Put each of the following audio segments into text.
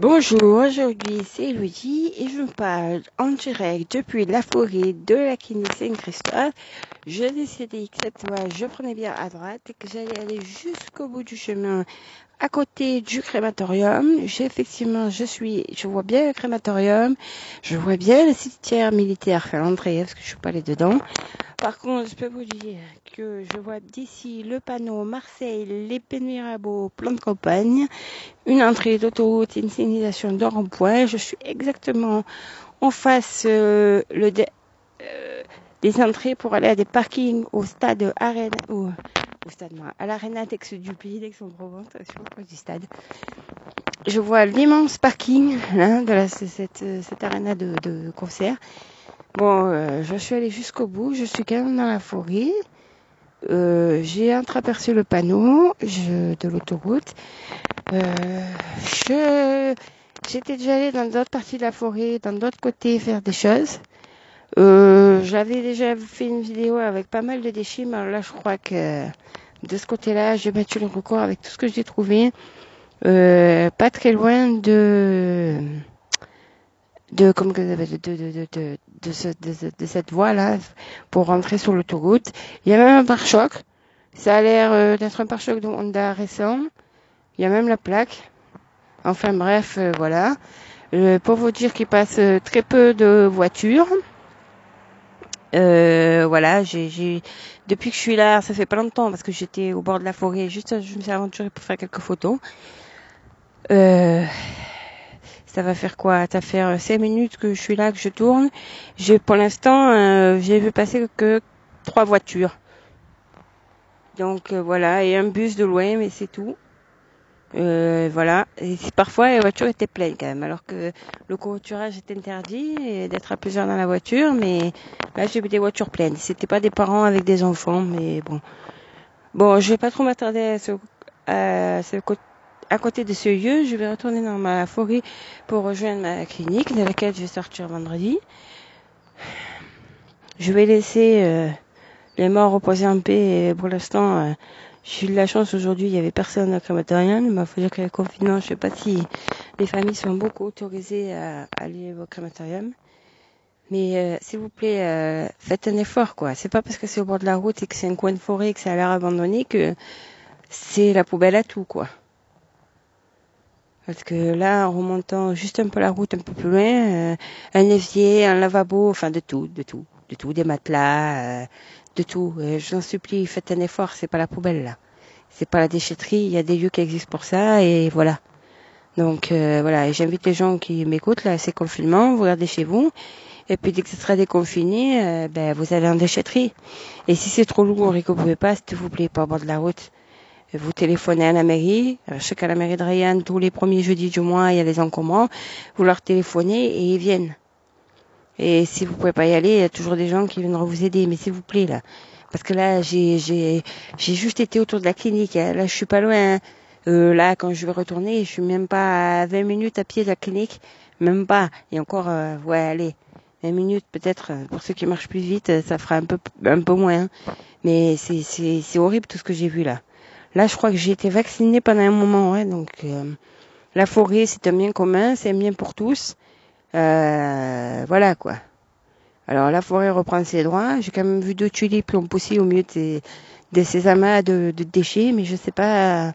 Bonjour, aujourd'hui c'est Elodie et je me parle en direct depuis la forêt de la clinique Saint-Christophe. Je décidais que cette fois je prenais bien à droite et que j'allais aller jusqu'au bout du chemin à côté du crématorium. J'ai effectivement, je suis, je vois bien le crématorium, je vois bien le cimetière militaire l'entrée parce que je suis pas allée dedans. Par contre, je peux vous dire que je vois d'ici le panneau Marseille, les Mirabeau, plan de campagne, une entrée d'autoroute, une signalisation de rond-point. Je suis exactement en face euh, le euh, des entrées pour aller à des parkings au stade Arena, au, au stade, à l'Arena Tex du pays d'Aix-en-Provence, je du stade. Je vois l'immense parking hein, de cette, cette de, concert. Bon, euh, je suis allée jusqu'au bout, je suis quand même dans la forêt. Euh, j'ai entreaperçu le panneau de l'autoroute. Euh, j'étais déjà allée dans d'autres parties de la forêt, dans d'autres côtés faire des choses. J'avais déjà fait une vidéo avec pas mal de déchets, mais là, je crois que de ce côté-là, j'ai battu le record avec tout ce que j'ai trouvé. pas très loin de de comme de, de, de, de, de, de cette voie là pour rentrer sur l'autoroute. Il y a même un pare-choc. Ça a l'air euh, d'être un pare-choc de Honda récent. Il y a même la plaque. Enfin bref, euh, voilà. Euh, pour vous dire qu'il passe très peu de voitures. Voilà, j'ai depuis que je suis là, ça fait pas longtemps parce que j'étais au bord de la forêt, juste je me suis aventurée pour faire quelques photos. Euh, ça va faire quoi? Ça fait euh, 5 minutes que je suis là, que je tourne. J'ai pour l'instant, euh, j'ai vu passer que trois voitures. Donc euh, voilà, et un bus de loin, mais c'est tout. Voilà. Et parfois les voitures étaient pleines quand même, alors que le covoiturage est interdit d'être à plusieurs dans la voiture, mais là j'ai vu des voitures pleines. C'était pas des parents avec des enfants, mais bon. Bon, je vais pas trop m'attarder à ce, à ce côté à côté de ce lieu, je vais retourner dans ma forêt pour rejoindre ma clinique de laquelle je vais sortir vendredi. Je vais laisser euh, les morts reposer en paix et pour l'instant, euh, j'ai eu de la chance aujourd'hui, il y avait personne au crématorium. Il m'a fallu dire que le confinement, je sais pas si les familles sont beaucoup autorisées à, aller au crématorium. Mais euh, s'il vous plaît, faites un effort, quoi. C'est pas parce que c'est au bord de la route et que c'est un coin de forêt et que ça a l'air abandonné que c'est la poubelle à tout, quoi. Parce que là, en remontant juste un peu la route, un peu plus loin, euh, un évier, un lavabo, enfin de tout, de tout, de tout, des matelas, euh, de tout. Euh, je vous en supplie, faites un effort, c'est pas la poubelle là. C'est pas la déchetterie, il y a des lieux qui existent pour ça et voilà. Donc voilà, j'invite les gens qui m'écoutent là, c'est confinement, vous regardez chez vous. Et puis dès que ce sera déconfiné, ben vous allez en déchetterie. Et si c'est trop lourd et que vous pas, s'il vous plaît, pas au bord de la route, vous téléphonez à la mairie. Je sais qu'à la mairie de Rayanne, tous les premiers jeudis du mois, il y a les encombrants. Vous leur téléphonez et ils viennent. Et si vous pouvez pas y aller, il y a toujours des gens qui viendront vous aider. Mais s'il vous plaît, là. Parce que là, j'ai, j'ai, j'ai juste été autour de la clinique. Hein. Là, je suis pas loin. Euh, là, quand je vais retourner, je suis même pas à 20 minutes à pied de la clinique. Même pas. Et encore, euh, ouais, allez. 20 minutes peut-être. Pour ceux qui marchent plus vite, ça fera un peu, un peu moins. Hein. Mais c'est, c'est, c'est horrible tout ce que j'ai vu là. Là, je crois que j'ai été vaccinée pendant un moment, ouais, donc euh, la forêt, c'est un bien commun, c'est un bien pour tous. Euh, voilà quoi. Alors la forêt reprend ses droits. J'ai quand même vu deux tulipes qui ont poussé au milieu de, de ces amas de, de, déchets, mais je sais pas.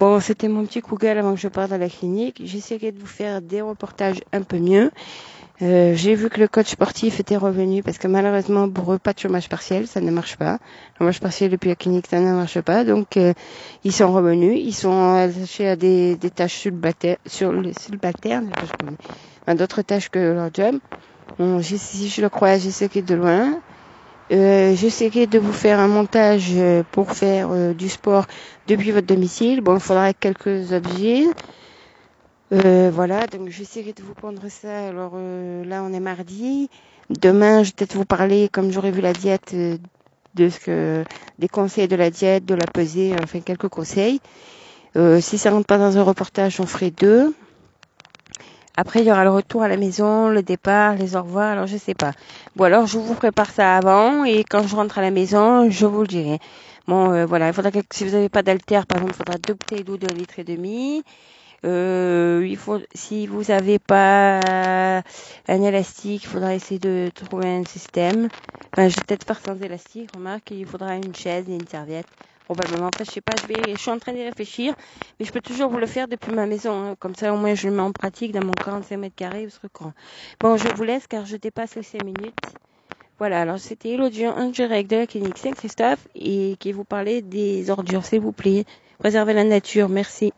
Bon, c'était mon petit coup gueule avant que je parte à la clinique. J'essaierai de vous faire des reportages un peu mieux. Euh, j'ai vu que le coach sportif était revenu parce que malheureusement pour eux pas de chômage partiel, ça ne marche pas. Le chômage partiel depuis la clinique ça ne marche pas, donc euh, ils sont revenus, ils sont attachés à des, des tâches subalternes, d'autres tâches que leur job. Bon, si je le crois, j'essaierai de loin. Euh, j'essaierai de vous faire un montage euh, pour faire du sport depuis votre domicile. Bon, il faudra quelques objets. Euh, voilà, donc j'essaierai de vous prendre ça. Alors euh, là, on est mardi. Demain, je vais peut-être vous parler, comme j'aurais vu la diète, euh, de ce que des conseils de la diète, de la pesée, enfin quelques conseils. si ça rentre pas dans un reportage, on ferait deux. Après, il y aura le retour à la maison, le départ, les au revoir. Alors, je sais pas. Bon, alors, je vous prépare ça avant et quand je rentre à la maison, je vous le dirai. Bon, voilà, il faudra que si vous n'avez pas d'altère, par exemple, il faudra deux bouteilles d'eau de litre et demi. Euh, il faut, si vous n'avez pas un élastique, il faudra essayer de trouver un système. Enfin, je vais peut-être faire sans élastique, remarque, il faudra une chaise et une serviette. Probablement. Enfin, je sais pas, je vais, je suis en train d'y réfléchir, mais je peux toujours vous le faire depuis ma maison. Hein. Comme ça, au moins, je le mets en pratique dans mon 45 mètres carrés, vous serez courant. Bon, je vous laisse car je dépasse les 5 minutes. Voilà, alors c'était Elodie en direct de la clinique Saint-Christophe et qui vous parlait des ordures, s'il vous plaît. Préservez la nature, merci.